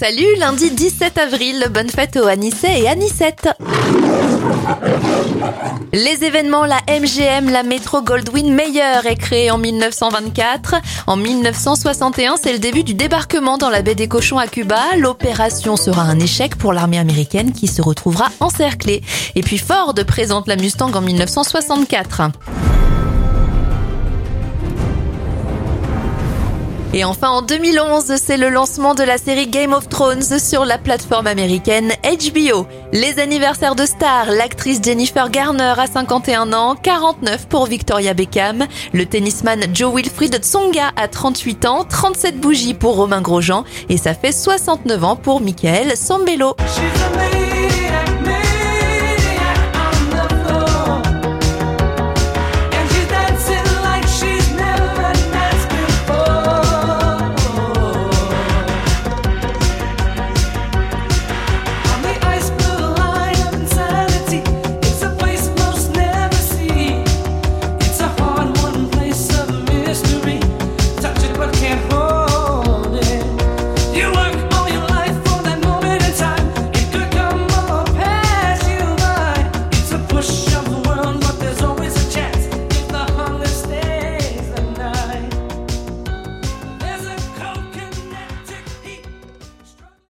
Salut, lundi 17 avril, bonne fête aux Anisset et Anissette. Les événements, la MGM, la Metro Goldwyn Mayer est créée en 1924. En 1961, c'est le début du débarquement dans la baie des Cochons à Cuba. L'opération sera un échec pour l'armée américaine qui se retrouvera encerclée. Et puis Ford présente la Mustang en 1964. Et enfin en 2011, c'est le lancement de la série Game of Thrones sur la plateforme américaine HBO. Les anniversaires de stars, l'actrice Jennifer Garner a 51 ans, 49 pour Victoria Beckham, le tennisman Joe Wilfried Tsonga a 38 ans, 37 bougies pour Romain Grosjean et ça fait 69 ans pour Michael Sambello.